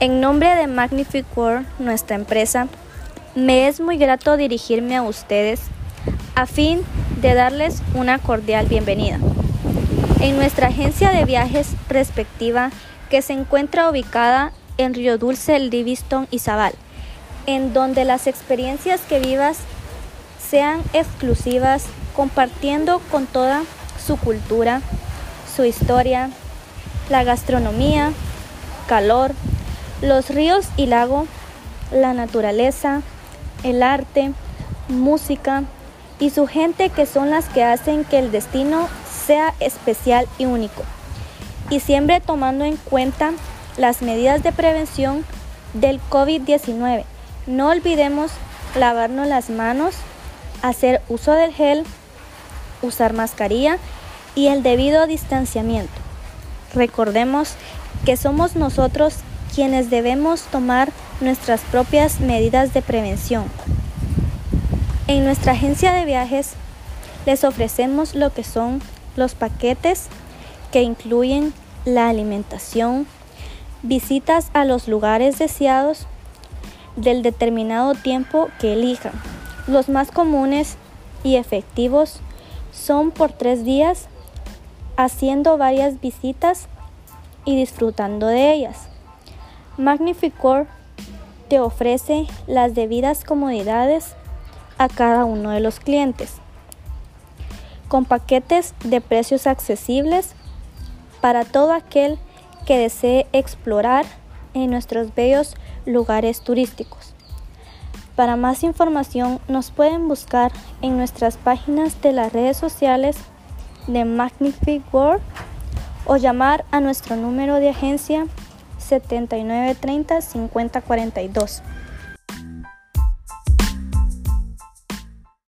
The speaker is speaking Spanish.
En nombre de Magnific World, nuestra empresa, me es muy grato dirigirme a ustedes a fin de darles una cordial bienvenida. En nuestra agencia de viajes respectiva, que se encuentra ubicada en Río Dulce, Livingston y Zabal, en donde las experiencias que vivas sean exclusivas, compartiendo con toda su cultura, su historia, la gastronomía, calor, los ríos y lago, la naturaleza, el arte, música y su gente que son las que hacen que el destino sea especial y único. Y siempre tomando en cuenta las medidas de prevención del COVID-19. No olvidemos lavarnos las manos, hacer uso del gel, usar mascarilla y el debido distanciamiento. Recordemos que somos nosotros quienes debemos tomar nuestras propias medidas de prevención. En nuestra agencia de viajes les ofrecemos lo que son los paquetes que incluyen la alimentación, visitas a los lugares deseados del determinado tiempo que elijan. Los más comunes y efectivos son por tres días haciendo varias visitas y disfrutando de ellas. Magnificor te ofrece las debidas comodidades a cada uno de los clientes, con paquetes de precios accesibles para todo aquel que desee explorar en nuestros bellos lugares turísticos. Para más información nos pueden buscar en nuestras páginas de las redes sociales de Magnific World o llamar a nuestro número de agencia 7930 5042.